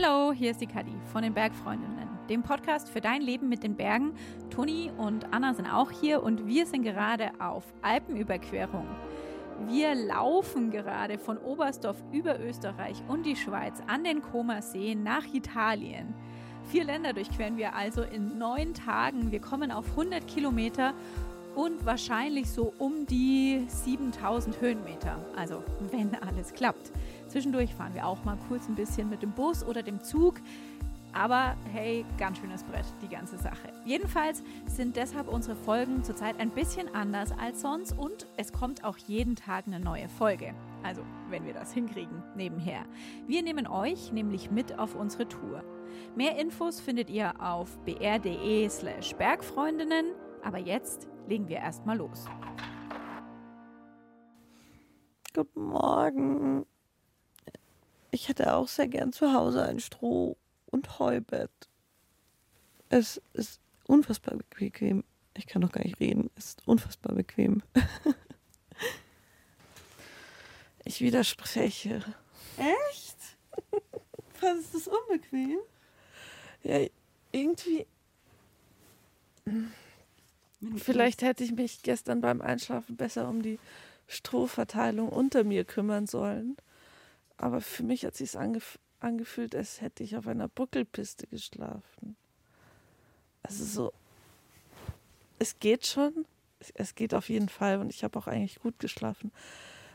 Hallo, hier ist die Kadi von den Bergfreundinnen, dem Podcast für dein Leben mit den Bergen. Toni und Anna sind auch hier und wir sind gerade auf Alpenüberquerung. Wir laufen gerade von Oberstdorf über Österreich und die Schweiz an den Comer-Seen nach Italien. Vier Länder durchqueren wir also in neun Tagen. Wir kommen auf 100 Kilometer und wahrscheinlich so um die 7000 Höhenmeter. Also wenn alles klappt. Zwischendurch fahren wir auch mal kurz ein bisschen mit dem Bus oder dem Zug. Aber hey, ganz schönes Brett, die ganze Sache. Jedenfalls sind deshalb unsere Folgen zurzeit ein bisschen anders als sonst und es kommt auch jeden Tag eine neue Folge. Also, wenn wir das hinkriegen, nebenher. Wir nehmen euch nämlich mit auf unsere Tour. Mehr Infos findet ihr auf br.de/slash Bergfreundinnen. Aber jetzt legen wir erstmal los. Guten Morgen. Ich hätte auch sehr gern zu Hause ein Stroh- und Heubett. Es ist unfassbar bequem. Ich kann noch gar nicht reden. Es ist unfassbar bequem. ich widerspreche. Echt? Fandest du es unbequem? Ja, irgendwie. Vielleicht hätte ich mich gestern beim Einschlafen besser um die Strohverteilung unter mir kümmern sollen. Aber für mich hat sich angef angefühlt, als hätte ich auf einer Buckelpiste geschlafen. Also so, es geht schon, es geht auf jeden Fall und ich habe auch eigentlich gut geschlafen.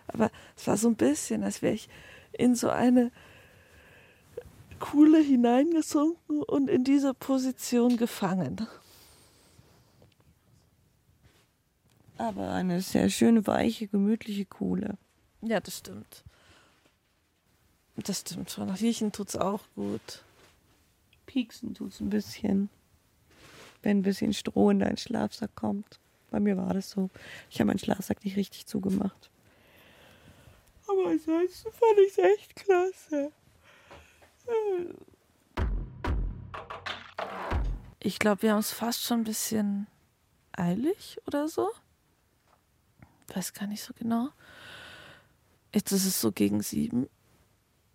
Aber es war so ein bisschen, als wäre ich in so eine Kuhle hineingesunken und in diese Position gefangen. Aber eine sehr schöne, weiche, gemütliche Kuhle. Ja, das stimmt. Das stimmt schon. Riechen tut's auch gut. Pieksen tut's ein bisschen. Wenn ein bisschen Stroh in deinen Schlafsack kommt. Bei mir war das so. Ich habe meinen Schlafsack nicht richtig zugemacht. Aber ansonsten fand ich es echt klasse. Ich glaube, wir haben es fast schon ein bisschen eilig oder so. Weiß gar nicht so genau. Jetzt ist es so gegen sieben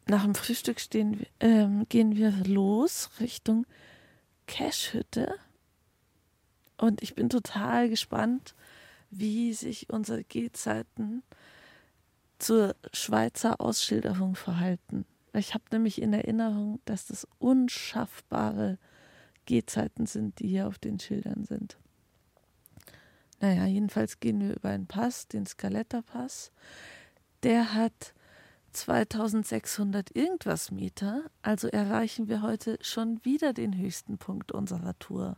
nach dem Frühstück stehen, ähm, gehen wir los Richtung Cashhütte. Und ich bin total gespannt, wie sich unsere Gehzeiten zur Schweizer Ausschilderung verhalten. Ich habe nämlich in Erinnerung, dass das unschaffbare Gehzeiten sind, die hier auf den Schildern sind. Naja, jedenfalls gehen wir über einen Pass, den Scaletta-Pass. Der hat 2600 irgendwas Meter, also erreichen wir heute schon wieder den höchsten Punkt unserer Tour.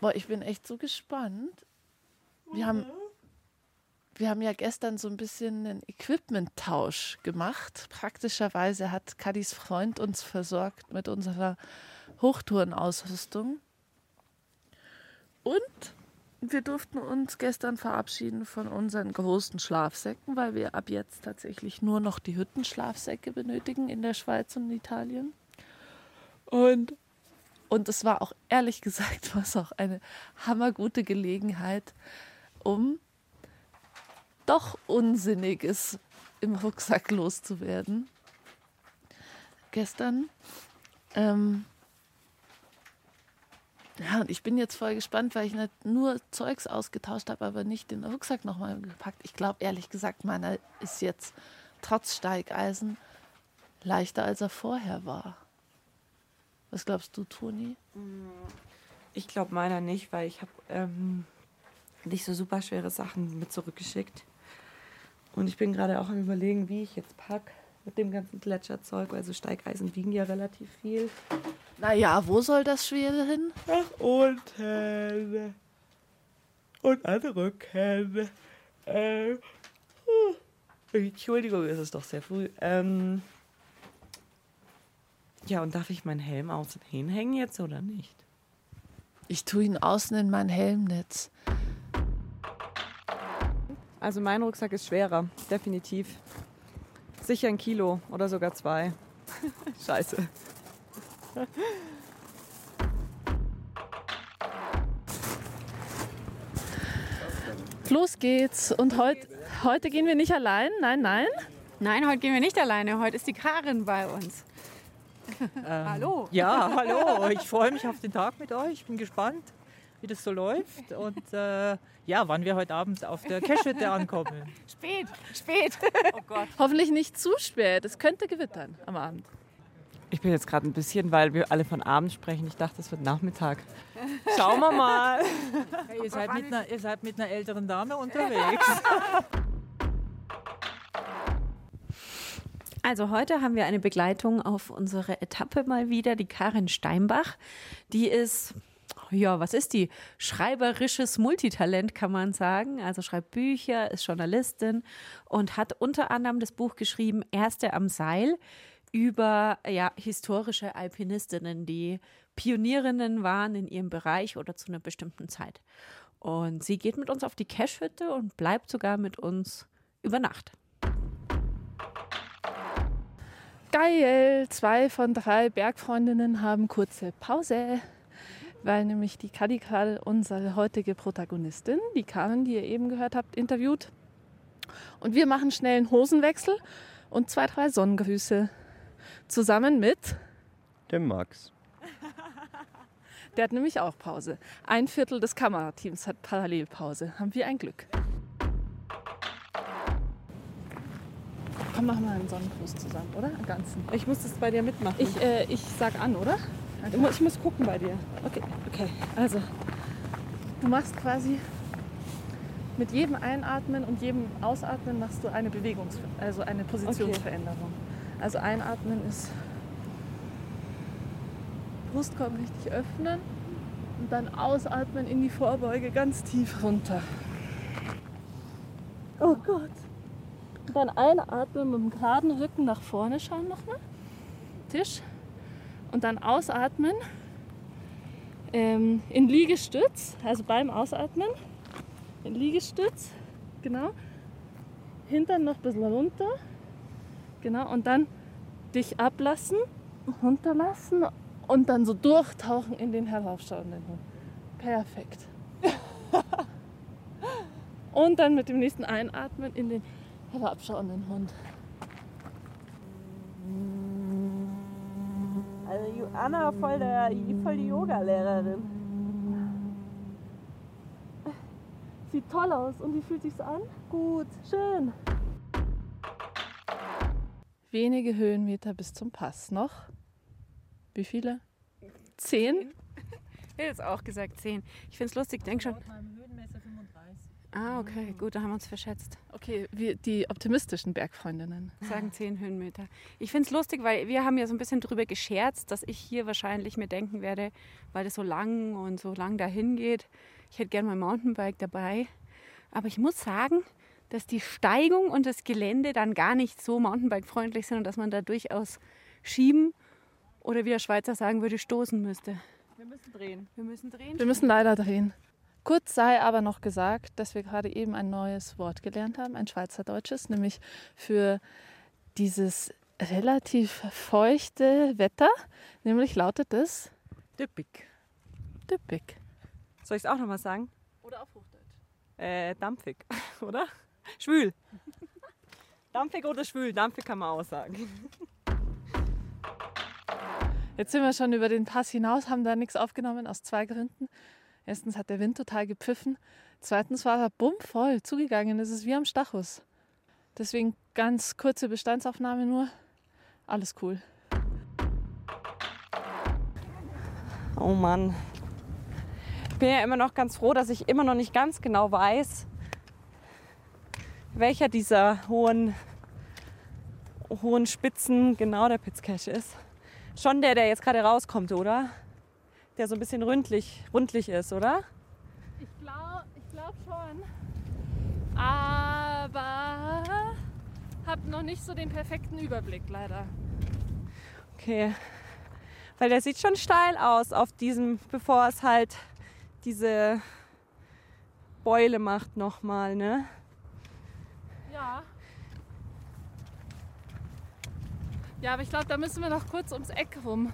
Boah, ich bin echt so gespannt. Wir haben, wir haben ja gestern so ein bisschen einen Equipment-Tausch gemacht. Praktischerweise hat Kadis Freund uns versorgt mit unserer Hochtourenausrüstung. Und wir durften uns gestern verabschieden von unseren großen Schlafsäcken, weil wir ab jetzt tatsächlich nur noch die Hüttenschlafsäcke benötigen in der Schweiz und Italien. Und und es war auch ehrlich gesagt was auch eine hammergute Gelegenheit, um doch Unsinniges im Rucksack loszuwerden. Gestern ähm, ja, und ich bin jetzt voll gespannt, weil ich nicht nur Zeugs ausgetauscht habe, aber nicht den Rucksack nochmal gepackt. Ich glaube, ehrlich gesagt, meiner ist jetzt trotz Steigeisen leichter, als er vorher war. Was glaubst du, Toni? Ich glaube meiner nicht, weil ich habe ähm, nicht so super schwere Sachen mit zurückgeschickt. Und ich bin gerade auch am überlegen, wie ich jetzt packe mit dem ganzen Gletscherzeug, weil so Steigeisen wiegen ja relativ viel. Naja, wo soll das Schwere hin? Nach unten. Und an Rücken. Äh, Entschuldigung, es ist doch sehr früh. Ähm, ja, und darf ich meinen Helm außen hinhängen jetzt oder nicht? Ich tue ihn außen in mein Helmnetz. Also mein Rucksack ist schwerer, definitiv. Sicher ein Kilo oder sogar zwei. Scheiße. Los geht's. Und heut, heute gehen wir nicht allein. Nein, nein. Nein, heute gehen wir nicht alleine. Heute ist die Karin bei uns. Ähm, Hallo. Ja, hallo. Ich freue mich auf den Tag mit euch. Ich bin gespannt, wie das so läuft und äh, ja, wann wir heute Abend auf der Cashhütte ankommen. Spät, spät. Oh Gott. Hoffentlich nicht zu spät. Es könnte gewittern am Abend. Ich bin jetzt gerade ein bisschen, weil wir alle von Abend sprechen. Ich dachte, es wird Nachmittag. Schauen wir mal. Hey, ihr, seid mit einer, ihr seid mit einer älteren Dame unterwegs. Also heute haben wir eine Begleitung auf unsere Etappe mal wieder, die Karin Steinbach. Die ist, ja, was ist die? Schreiberisches Multitalent, kann man sagen. Also schreibt Bücher, ist Journalistin und hat unter anderem das Buch geschrieben, Erste am Seil, über ja, historische Alpinistinnen, die Pionierinnen waren in ihrem Bereich oder zu einer bestimmten Zeit. Und sie geht mit uns auf die Cashhütte und bleibt sogar mit uns über Nacht. Geil! Zwei von drei Bergfreundinnen haben kurze Pause, weil nämlich die Kadi gerade unsere heutige Protagonistin, die Karin, die ihr eben gehört habt, interviewt. Und wir machen schnell einen Hosenwechsel und zwei, drei Sonnengrüße. Zusammen mit, Dem Max. der hat nämlich auch Pause. Ein Viertel des Kamerateams hat Parallelpause. Haben wir ein Glück. Komm, machen wir einen Sonnengruß zusammen, oder? Einen ganzen. Ich muss das bei dir mitmachen. Ich, äh, ich sag an, oder? Ich, mu- ich muss gucken bei dir. Okay, okay. Also, du machst quasi mit jedem Einatmen und jedem Ausatmen machst du eine Bewegungs-, also eine Positionsveränderung. Also einatmen ist Brustkorb richtig öffnen und dann ausatmen in die Vorbeuge ganz tief runter. Oh Gott. Und dann einatmen mit dem geraden Rücken nach vorne schauen nochmal. Tisch. Und dann ausatmen ähm, in Liegestütz, also beim Ausatmen, in Liegestütz, genau. Hintern noch ein bisschen runter, genau. Und dann dich ablassen, runterlassen und dann so durchtauchen in den heraufschauenden Hund. Perfekt. und dann mit dem nächsten Einatmen in den herabschauenden Hund. Anna voll, der, voll die Yoga-Lehrerin. Sieht toll aus. Und wie fühlt sich's an? Gut, schön. Wenige Höhenmeter bis zum Pass. Noch? Wie viele? Zehn? Ich hätte jetzt auch gesagt 10. Ich finde es lustig, denk schon. Ah, okay, gut, da haben wir uns verschätzt. Okay, wir, die optimistischen Bergfreundinnen. Sagen 10 Höhenmeter. Ich finde es lustig, weil wir haben ja so ein bisschen drüber gescherzt, dass ich hier wahrscheinlich mir denken werde, weil das so lang und so lang dahin geht. Ich hätte gerne mein Mountainbike dabei. Aber ich muss sagen, dass die Steigung und das Gelände dann gar nicht so Mountainbike-freundlich sind und dass man da durchaus schieben oder wie der Schweizer sagen würde, stoßen müsste. Wir müssen drehen. Wir müssen drehen. Wir müssen leider drehen. Kurz sei aber noch gesagt, dass wir gerade eben ein neues Wort gelernt haben, ein schweizerdeutsches, nämlich für dieses relativ feuchte Wetter, nämlich lautet es Typik. düppig. Soll ich es auch nochmal sagen? Oder auf Hochdeutsch. Äh, dampfig, oder? Schwül. dampfig oder schwül? Dampfig kann man auch sagen. Jetzt sind wir schon über den Pass hinaus, haben da nichts aufgenommen aus zwei Gründen. Erstens hat der Wind total gepfiffen. Zweitens war er bummvoll zugegangen. Es ist wie am Stachus. Deswegen ganz kurze Bestandsaufnahme nur. Alles cool. Oh Mann. Ich bin ja immer noch ganz froh, dass ich immer noch nicht ganz genau weiß, welcher dieser hohen, hohen Spitzen genau der Pitzcache ist. Schon der, der jetzt gerade rauskommt, oder? Der so ein bisschen rundlich, rundlich ist, oder? Ich glaube ich glaub schon. Aber habe noch nicht so den perfekten Überblick leider. Okay. Weil der sieht schon steil aus auf diesem, bevor es halt diese Beule macht nochmal, ne? Ja. Ja, aber ich glaube, da müssen wir noch kurz ums Eck rum.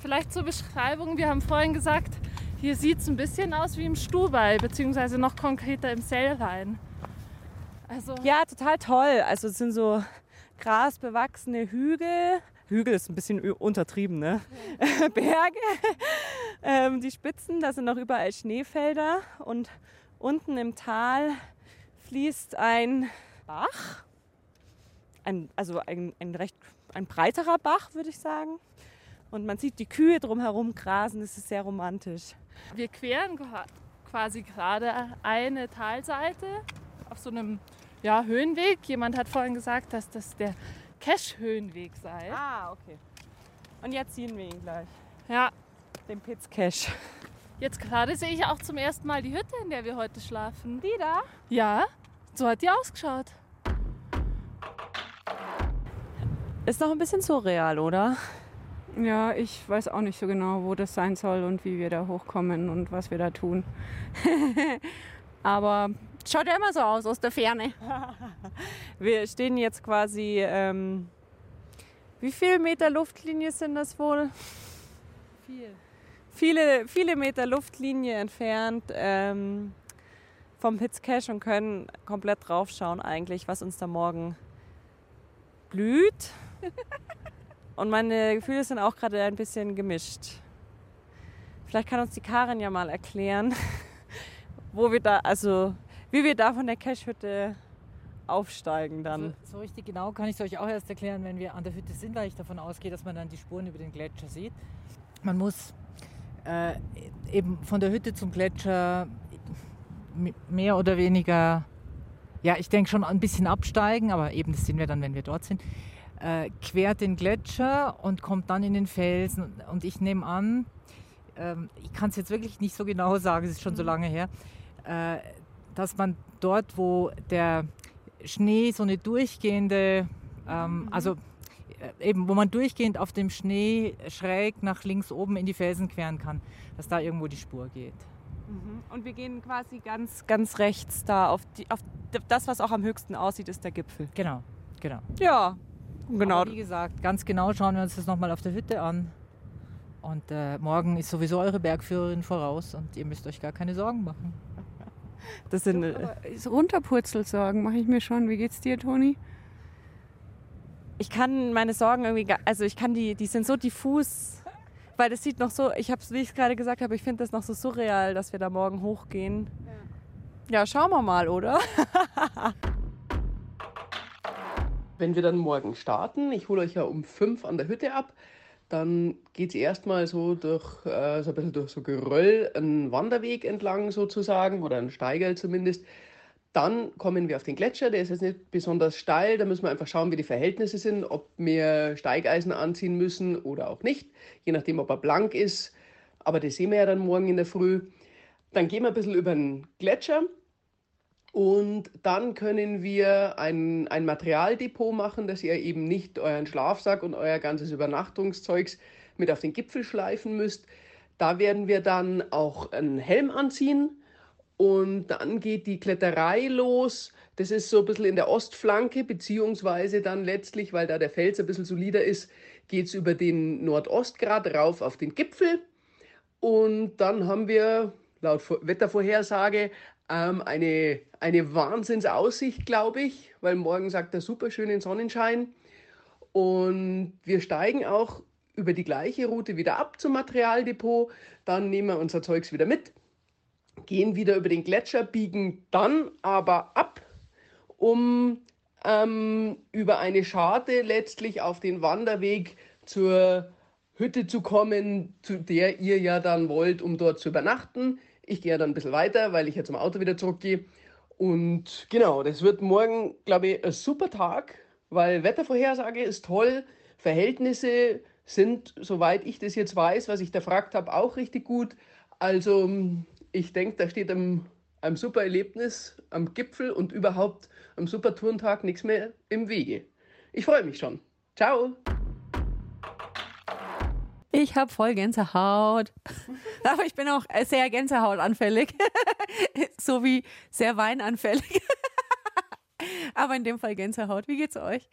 Vielleicht zur Beschreibung. Wir haben vorhin gesagt, hier sieht es ein bisschen aus wie im Stubai, beziehungsweise noch konkreter im Sellwein. Also, Ja, total toll. Also es sind so grasbewachsene Hügel. Hügel ist ein bisschen untertrieben, ne? Berge. ähm, die Spitzen, da sind noch überall Schneefelder. Und unten im Tal fließt ein Bach. Ein, also ein, ein recht ein breiterer Bach, würde ich sagen. Und man sieht die Kühe drumherum grasen. Das ist sehr romantisch. Wir queren qua- quasi gerade eine Talseite auf so einem ja, Höhenweg. Jemand hat vorhin gesagt, dass das der Cache-Höhenweg sei. Ah, okay. Und jetzt ziehen wir ihn gleich. Ja, Den Pitz Cache. jetzt gerade sehe ich auch zum ersten Mal die Hütte, in der wir heute schlafen. Die da? Ja, so hat die ausgeschaut. Ist noch ein bisschen surreal, oder? Ja, ich weiß auch nicht so genau, wo das sein soll und wie wir da hochkommen und was wir da tun. Aber schaut ja immer so aus aus der Ferne. Wir stehen jetzt quasi. Ähm, wie viele Meter Luftlinie sind das wohl? Viel. Viele, viele Meter Luftlinie entfernt ähm, vom Pitz Cache und können komplett draufschauen, eigentlich, was uns da morgen blüht. Und meine Gefühle sind auch gerade ein bisschen gemischt. Vielleicht kann uns die Karin ja mal erklären, wo wir da, also wie wir da von der Cache-Hütte aufsteigen dann. So, so richtig genau kann ich es euch auch erst erklären, wenn wir an der Hütte sind, weil ich davon ausgehe, dass man dann die Spuren über den Gletscher sieht. Man muss äh, eben von der Hütte zum Gletscher mehr oder weniger, ja, ich denke schon ein bisschen absteigen, aber eben das sehen wir dann, wenn wir dort sind. Äh, quert den Gletscher und kommt dann in den Felsen. Und ich nehme an, ähm, ich kann es jetzt wirklich nicht so genau sagen, es ist schon so lange her, äh, dass man dort, wo der Schnee so eine durchgehende, ähm, also äh, eben, wo man durchgehend auf dem Schnee schräg nach links oben in die Felsen queren kann, dass da irgendwo die Spur geht. Mhm. Und wir gehen quasi ganz, ganz rechts da auf, die, auf das, was auch am höchsten aussieht, ist der Gipfel. Genau, genau. Ja, genau. Aber wie gesagt, ganz genau schauen wir uns das nochmal auf der Hütte an. Und äh, morgen ist sowieso eure Bergführerin voraus und ihr müsst euch gar keine Sorgen machen. Das sind, äh, so runterpurzelt sagen, mache ich mir schon. Wie geht's dir, Toni? ich kann meine Sorgen irgendwie, gar- also ich kann die, die sind so diffus, weil das sieht noch so, ich habe es, wie ich es gerade gesagt habe, ich finde das noch so surreal, dass wir da morgen hochgehen. Ja, schauen wir mal, oder? Wenn wir dann morgen starten, ich hole euch ja um fünf an der Hütte ab, dann geht es erstmal so durch, äh, so ein bisschen durch so Geröll, einen Wanderweg entlang sozusagen oder einen Steigerl zumindest. Dann kommen wir auf den Gletscher, der ist jetzt nicht besonders steil, da müssen wir einfach schauen, wie die Verhältnisse sind, ob wir Steigeisen anziehen müssen oder auch nicht, je nachdem, ob er blank ist. Aber das sehen wir ja dann morgen in der Früh. Dann gehen wir ein bisschen über den Gletscher und dann können wir ein, ein Materialdepot machen, dass ihr eben nicht euren Schlafsack und euer ganzes Übernachtungszeugs mit auf den Gipfel schleifen müsst. Da werden wir dann auch einen Helm anziehen und dann geht die Kletterei los. Das ist so ein bisschen in der Ostflanke, beziehungsweise dann letztlich, weil da der Fels ein bisschen solider ist, geht es über den Nordostgrad rauf auf den Gipfel. Und dann haben wir laut Vor- Wettervorhersage ähm, eine, eine Wahnsinnsaussicht, glaube ich, weil morgen sagt er super schönen Sonnenschein. Und wir steigen auch über die gleiche Route wieder ab zum Materialdepot. Dann nehmen wir unser Zeugs wieder mit, gehen wieder über den Gletscher, biegen dann aber ab, um ähm, über eine Scharte letztlich auf den Wanderweg zur Hütte zu kommen, zu der ihr ja dann wollt, um dort zu übernachten. Ich gehe dann ein bisschen weiter, weil ich jetzt zum Auto wieder zurückgehe. Und genau, das wird morgen, glaube ich, ein super Tag, weil Wettervorhersage ist toll. Verhältnisse sind, soweit ich das jetzt weiß, was ich da gefragt habe, auch richtig gut. Also ich denke, da steht einem, einem super Erlebnis am Gipfel und überhaupt am super Tourentag nichts mehr im Wege. Ich freue mich schon. Ciao! Ich habe voll Gänsehaut. Aber ich bin auch sehr Gänsehautanfällig. so wie sehr weinanfällig. Aber in dem Fall Gänsehaut. Wie geht's euch?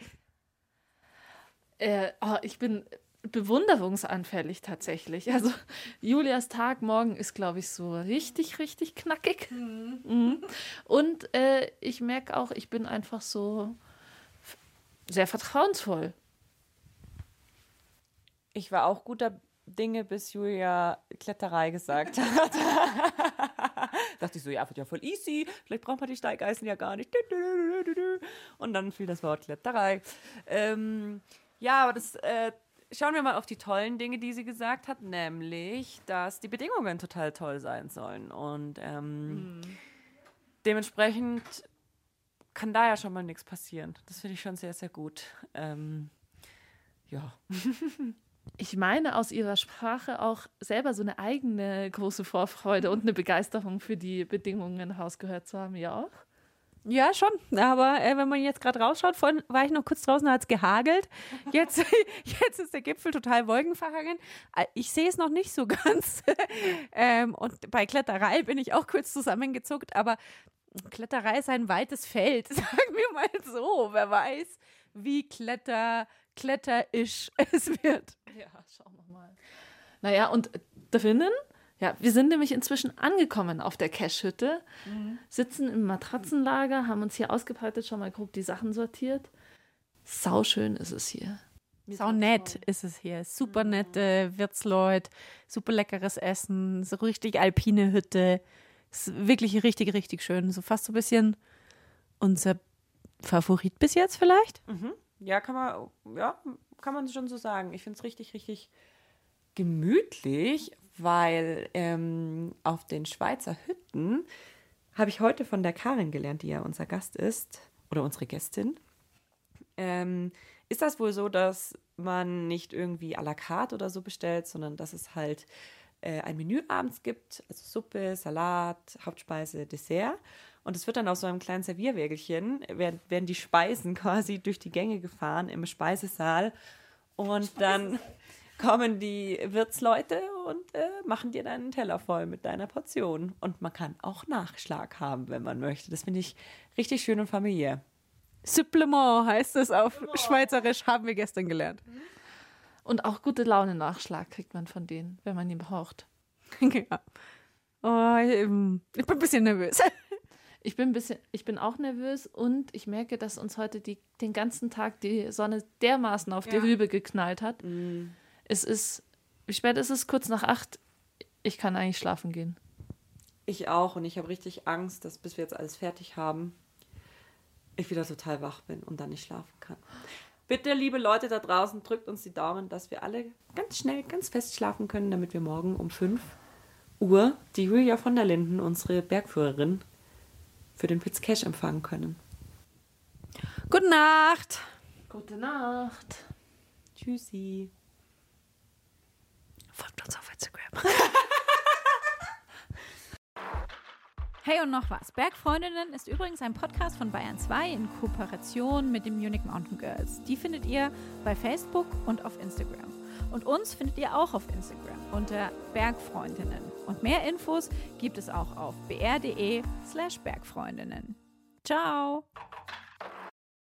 Äh, oh, ich bin bewunderungsanfällig tatsächlich. Also Julias Tag morgen ist, glaube ich, so richtig, richtig knackig. Mhm. Und äh, ich merke auch, ich bin einfach so sehr vertrauensvoll. Ich war auch guter Dinge, bis Julia Kletterei gesagt hat. Dachte ich so, ja, wird ja voll easy. Vielleicht braucht man die Steigeisen ja gar nicht. Und dann fiel das Wort Kletterei. Ähm, ja, aber das äh, schauen wir mal auf die tollen Dinge, die sie gesagt hat, nämlich, dass die Bedingungen total toll sein sollen. Und ähm, dementsprechend kann da ja schon mal nichts passieren. Das finde ich schon sehr, sehr gut. Ähm, ja. Ich meine aus ihrer Sprache auch selber so eine eigene große Vorfreude und eine Begeisterung für die Bedingungen rausgehört zu haben, ja auch. Ja, schon. Aber äh, wenn man jetzt gerade rausschaut, vorhin war ich noch kurz draußen, hat es gehagelt. Jetzt, jetzt ist der Gipfel total wolkenverhangen. Äh, Ich sehe es noch nicht so ganz. ähm, und bei Kletterei bin ich auch kurz zusammengezuckt. Aber Kletterei ist ein weites Feld, sagen wir mal so. Wer weiß, wie kletter, kletterisch es wird. Ja, schauen wir mal. Naja, und drinnen, ja, wir sind nämlich inzwischen angekommen auf der Cache-Hütte, sitzen im Matratzenlager, haben uns hier ausgebreitet, schon mal grob die Sachen sortiert. Sauschön ist es hier. Sau nett ist es hier. Super nette Wirtsleute, super leckeres Essen, so richtig alpine Hütte. Ist wirklich richtig, richtig schön. So fast so ein bisschen unser Favorit bis jetzt vielleicht. Mhm. Ja, kann man, ja, kann man schon so sagen. Ich finde es richtig, richtig gemütlich, weil ähm, auf den Schweizer Hütten habe ich heute von der Karin gelernt, die ja unser Gast ist oder unsere Gästin. Ähm, ist das wohl so, dass man nicht irgendwie à la carte oder so bestellt, sondern dass es halt äh, ein Menü abends gibt, also Suppe, Salat, Hauptspeise, Dessert. Und es wird dann auf so einem kleinen Servierwägelchen, werden, werden die Speisen quasi durch die Gänge gefahren im Speisesaal. Und dann kommen die Wirtsleute und äh, machen dir deinen Teller voll mit deiner Portion. Und man kann auch Nachschlag haben, wenn man möchte. Das finde ich richtig schön und familiär. Supplement heißt es auf Schweizerisch, haben wir gestern gelernt. Und auch gute Laune-Nachschlag kriegt man von denen, wenn man ihn braucht. ja. oh, ich, ähm, ich bin ein bisschen nervös. Ich bin ein bisschen, ich bin auch nervös und ich merke, dass uns heute die, den ganzen Tag die Sonne dermaßen auf die Rübe geknallt hat. Es ist, wie spät ist es? Kurz nach acht. Ich kann eigentlich schlafen gehen. Ich auch. Und ich habe richtig Angst, dass bis wir jetzt alles fertig haben, ich wieder total wach bin und dann nicht schlafen kann. Bitte, liebe Leute da draußen, drückt uns die Daumen, dass wir alle ganz schnell, ganz fest schlafen können, damit wir morgen um 5 Uhr die Julia von der Linden, unsere Bergführerin, für den Piz Cash empfangen können. Gute Nacht. Gute Nacht. Tschüssi. Folgt uns auf Instagram. Hey und noch was. Bergfreundinnen ist übrigens ein Podcast von Bayern 2 in Kooperation mit den Munich Mountain Girls. Die findet ihr bei Facebook und auf Instagram. Und uns findet ihr auch auf Instagram unter Bergfreundinnen. Und mehr Infos gibt es auch auf br.de slash Bergfreundinnen. Ciao!